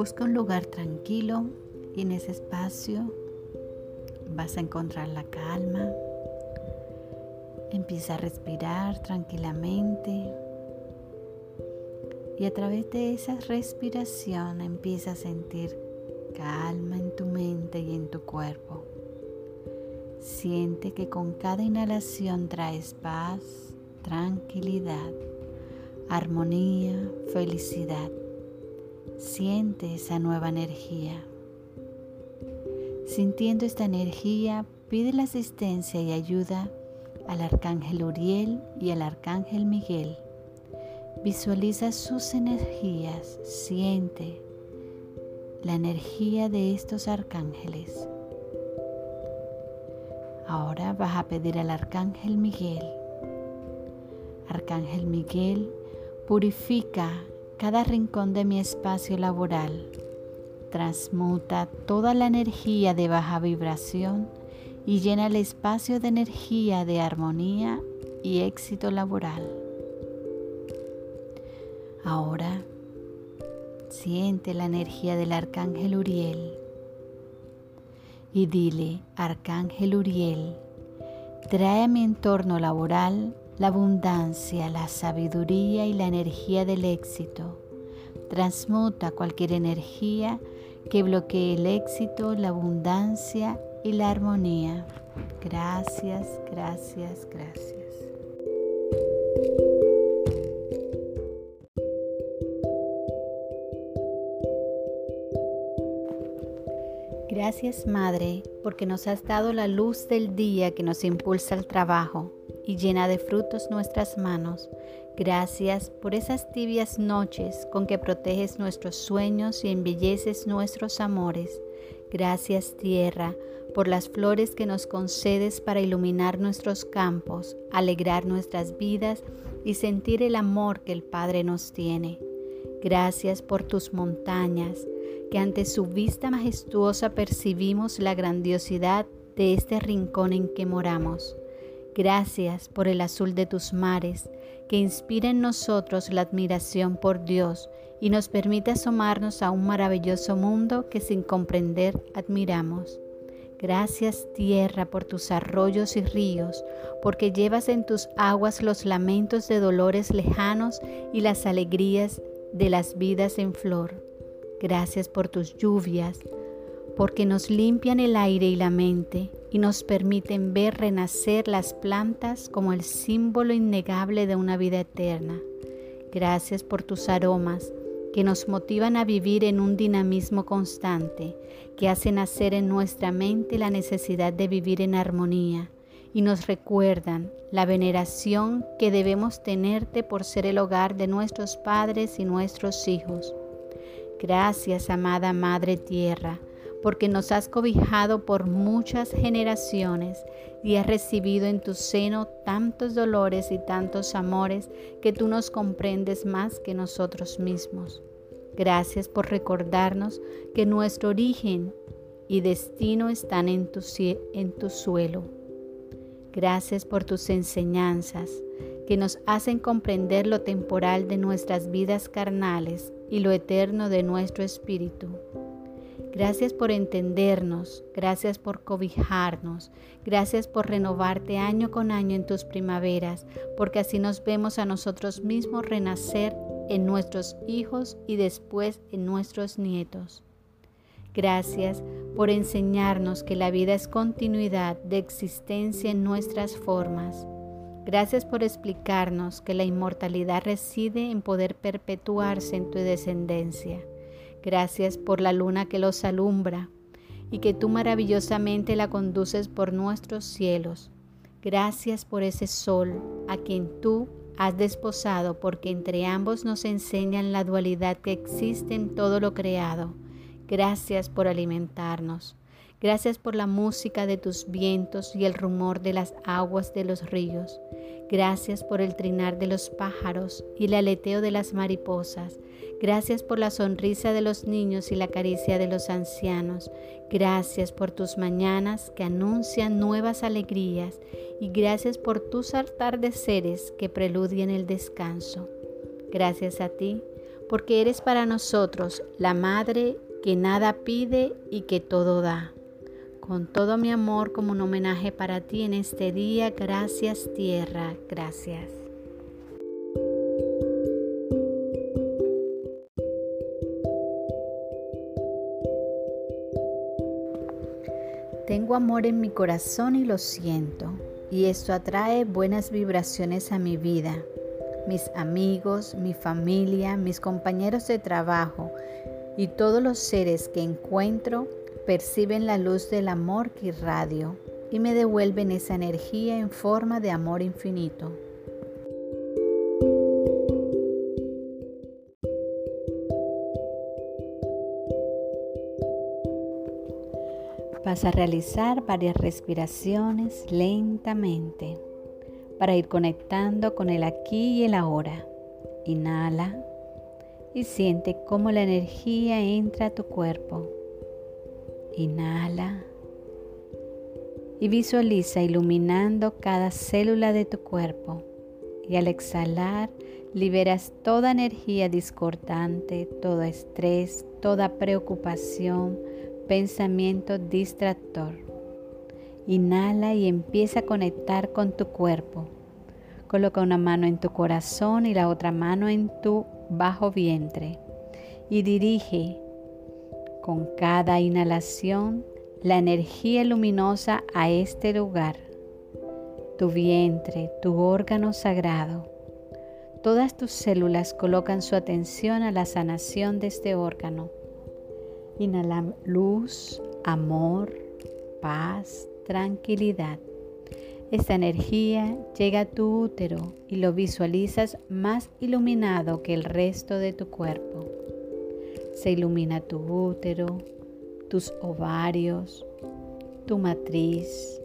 Busca un lugar tranquilo y en ese espacio vas a encontrar la calma. Empieza a respirar tranquilamente y a través de esa respiración empieza a sentir calma en tu mente y en tu cuerpo. Siente que con cada inhalación traes paz, tranquilidad, armonía, felicidad. Siente esa nueva energía. Sintiendo esta energía, pide la asistencia y ayuda al arcángel Uriel y al arcángel Miguel. Visualiza sus energías, siente la energía de estos arcángeles. Ahora vas a pedir al arcángel Miguel. Arcángel Miguel, purifica cada rincón de mi espacio laboral. Transmuta toda la energía de baja vibración y llena el espacio de energía de armonía y éxito laboral. Ahora siente la energía del arcángel Uriel y dile, arcángel Uriel, trae a mi entorno laboral la abundancia, la sabiduría y la energía del éxito. Transmuta cualquier energía que bloquee el éxito, la abundancia y la armonía. Gracias, gracias, gracias. Gracias Madre, porque nos has dado la luz del día que nos impulsa al trabajo y llena de frutos nuestras manos. Gracias por esas tibias noches con que proteges nuestros sueños y embelleces nuestros amores. Gracias tierra por las flores que nos concedes para iluminar nuestros campos, alegrar nuestras vidas y sentir el amor que el Padre nos tiene. Gracias por tus montañas, que ante su vista majestuosa percibimos la grandiosidad de este rincón en que moramos. Gracias por el azul de tus mares, que inspira en nosotros la admiración por Dios y nos permite asomarnos a un maravilloso mundo que sin comprender admiramos. Gracias tierra por tus arroyos y ríos, porque llevas en tus aguas los lamentos de dolores lejanos y las alegrías de las vidas en flor. Gracias por tus lluvias, porque nos limpian el aire y la mente y nos permiten ver renacer las plantas como el símbolo innegable de una vida eterna. Gracias por tus aromas que nos motivan a vivir en un dinamismo constante, que hacen nacer en nuestra mente la necesidad de vivir en armonía y nos recuerdan la veneración que debemos tenerte por ser el hogar de nuestros padres y nuestros hijos. Gracias, amada Madre Tierra, porque nos has cobijado por muchas generaciones y has recibido en tu seno tantos dolores y tantos amores que tú nos comprendes más que nosotros mismos. Gracias por recordarnos que nuestro origen y destino están en tu, en tu suelo. Gracias por tus enseñanzas que nos hacen comprender lo temporal de nuestras vidas carnales y lo eterno de nuestro espíritu. Gracias por entendernos, gracias por cobijarnos, gracias por renovarte año con año en tus primaveras, porque así nos vemos a nosotros mismos renacer en nuestros hijos y después en nuestros nietos. Gracias por enseñarnos que la vida es continuidad de existencia en nuestras formas. Gracias por explicarnos que la inmortalidad reside en poder perpetuarse en tu descendencia. Gracias por la luna que los alumbra y que tú maravillosamente la conduces por nuestros cielos. Gracias por ese sol a quien tú has desposado porque entre ambos nos enseñan la dualidad que existe en todo lo creado. Gracias por alimentarnos. Gracias por la música de tus vientos y el rumor de las aguas de los ríos. Gracias por el trinar de los pájaros y el aleteo de las mariposas. Gracias por la sonrisa de los niños y la caricia de los ancianos. Gracias por tus mañanas que anuncian nuevas alegrías y gracias por tus atardeceres que preludian el descanso. Gracias a ti porque eres para nosotros la madre que nada pide y que todo da. Con todo mi amor como un homenaje para ti en este día, gracias tierra, gracias. Tengo amor en mi corazón y lo siento, y esto atrae buenas vibraciones a mi vida. Mis amigos, mi familia, mis compañeros de trabajo y todos los seres que encuentro perciben la luz del amor que irradio y me devuelven esa energía en forma de amor infinito. Vas a realizar varias respiraciones lentamente para ir conectando con el aquí y el ahora. Inhala y siente cómo la energía entra a tu cuerpo. Inhala y visualiza iluminando cada célula de tu cuerpo. Y al exhalar liberas toda energía discordante, todo estrés, toda preocupación, pensamiento distractor. Inhala y empieza a conectar con tu cuerpo. Coloca una mano en tu corazón y la otra mano en tu bajo vientre. Y dirige con cada inhalación la energía luminosa a este lugar. Tu vientre, tu órgano sagrado. Todas tus células colocan su atención a la sanación de este órgano. Inhala luz, amor, paz, tranquilidad. Esta energía llega a tu útero y lo visualizas más iluminado que el resto de tu cuerpo. Se ilumina tu útero, tus ovarios, tu matriz,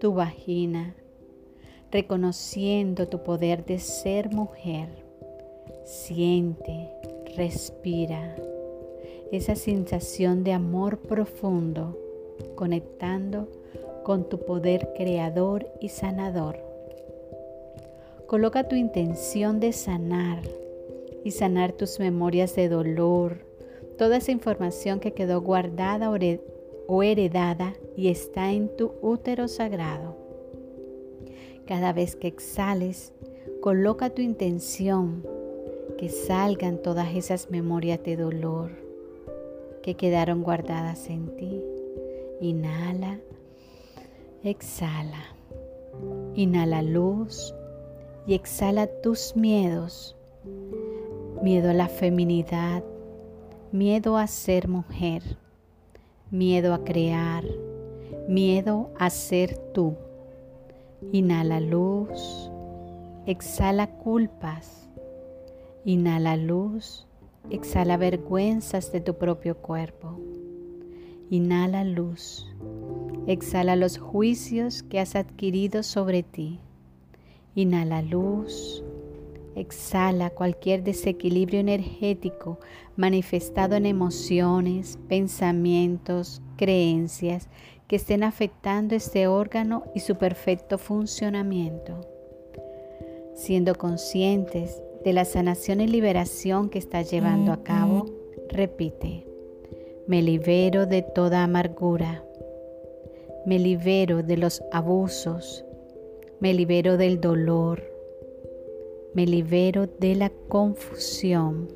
tu vagina, reconociendo tu poder de ser mujer. Siente, respira esa sensación de amor profundo, conectando con tu poder creador y sanador. Coloca tu intención de sanar y sanar tus memorias de dolor, toda esa información que quedó guardada o heredada y está en tu útero sagrado. Cada vez que exhales, coloca tu intención que salgan todas esas memorias de dolor que quedaron guardadas en ti. Inhala Exhala. Inhala luz y exhala tus miedos. Miedo a la feminidad, miedo a ser mujer, miedo a crear, miedo a ser tú. Inhala luz, exhala culpas. Inhala luz, exhala vergüenzas de tu propio cuerpo. Inhala luz Exhala los juicios que has adquirido sobre ti. Inhala luz. Exhala cualquier desequilibrio energético manifestado en emociones, pensamientos, creencias que estén afectando este órgano y su perfecto funcionamiento. Siendo conscientes de la sanación y liberación que estás llevando a cabo, repite, me libero de toda amargura. Me libero de los abusos, me libero del dolor, me libero de la confusión.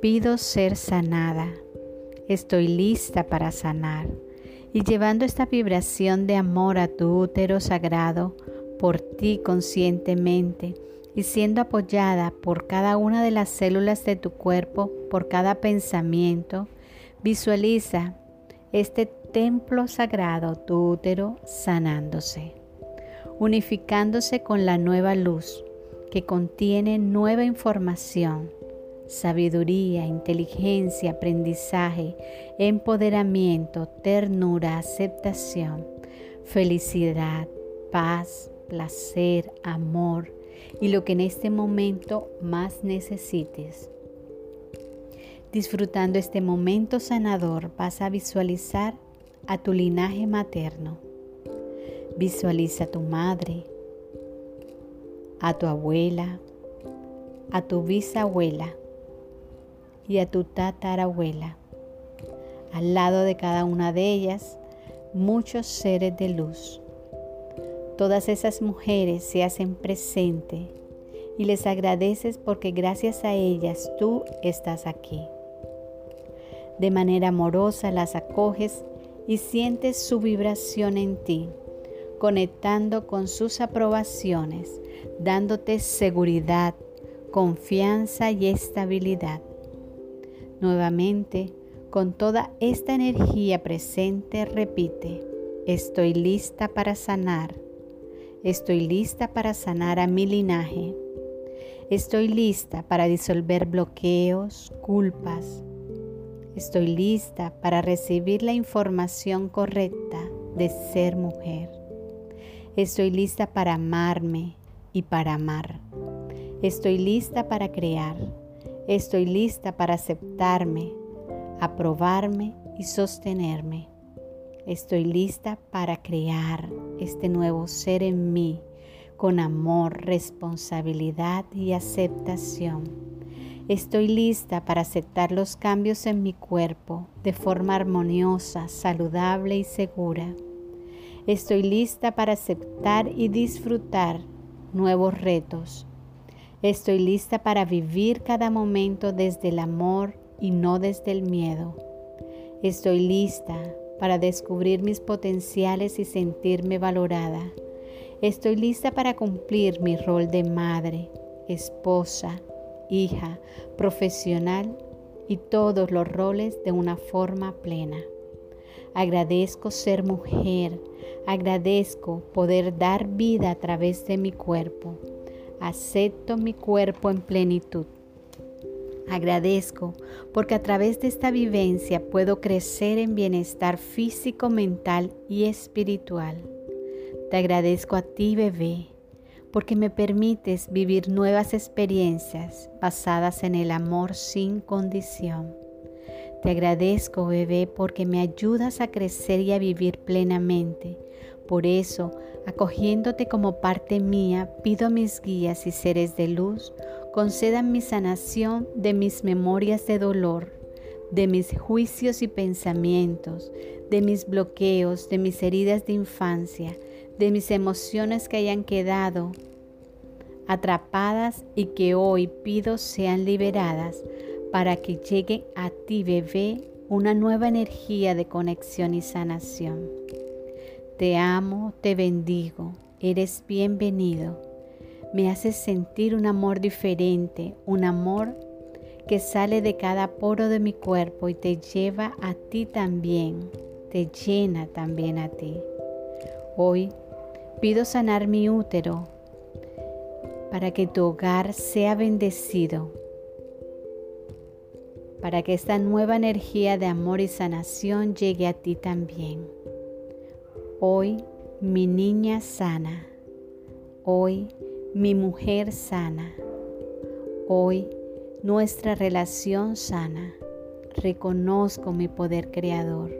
Pido ser sanada. Estoy lista para sanar. Y llevando esta vibración de amor a tu útero sagrado, por ti conscientemente, y siendo apoyada por cada una de las células de tu cuerpo, por cada pensamiento, visualiza este templo sagrado, tu útero sanándose, unificándose con la nueva luz que contiene nueva información, sabiduría, inteligencia, aprendizaje, empoderamiento, ternura, aceptación, felicidad, paz, placer, amor y lo que en este momento más necesites. Disfrutando este momento sanador, vas a visualizar a tu linaje materno. Visualiza a tu madre, a tu abuela, a tu bisabuela, y a tu tatarabuela. Al lado de cada una de ellas, muchos seres de luz. Todas esas mujeres se hacen presente y les agradeces porque gracias a ellas tú estás aquí. De manera amorosa las acoges y sientes su vibración en ti, conectando con sus aprobaciones, dándote seguridad, confianza y estabilidad. Nuevamente, con toda esta energía presente, repite, estoy lista para sanar. Estoy lista para sanar a mi linaje. Estoy lista para disolver bloqueos, culpas. Estoy lista para recibir la información correcta de ser mujer. Estoy lista para amarme y para amar. Estoy lista para crear. Estoy lista para aceptarme, aprobarme y sostenerme. Estoy lista para crear este nuevo ser en mí con amor, responsabilidad y aceptación. Estoy lista para aceptar los cambios en mi cuerpo de forma armoniosa, saludable y segura. Estoy lista para aceptar y disfrutar nuevos retos. Estoy lista para vivir cada momento desde el amor y no desde el miedo. Estoy lista para descubrir mis potenciales y sentirme valorada. Estoy lista para cumplir mi rol de madre, esposa, hija, profesional y todos los roles de una forma plena. Agradezco ser mujer, agradezco poder dar vida a través de mi cuerpo. Acepto mi cuerpo en plenitud. Agradezco porque a través de esta vivencia puedo crecer en bienestar físico, mental y espiritual. Te agradezco a ti, bebé, porque me permites vivir nuevas experiencias basadas en el amor sin condición. Te agradezco, bebé, porque me ayudas a crecer y a vivir plenamente. Por eso, acogiéndote como parte mía, pido a mis guías y seres de luz concedan mi sanación de mis memorias de dolor, de mis juicios y pensamientos, de mis bloqueos, de mis heridas de infancia, de mis emociones que hayan quedado atrapadas y que hoy pido sean liberadas para que llegue a ti, bebé, una nueva energía de conexión y sanación. Te amo, te bendigo, eres bienvenido me hace sentir un amor diferente, un amor que sale de cada poro de mi cuerpo y te lleva a ti también, te llena también a ti. Hoy pido sanar mi útero para que tu hogar sea bendecido, para que esta nueva energía de amor y sanación llegue a ti también. Hoy mi niña sana, hoy mi mujer sana. Hoy nuestra relación sana. Reconozco mi poder creador.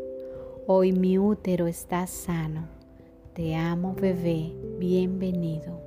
Hoy mi útero está sano. Te amo bebé. Bienvenido.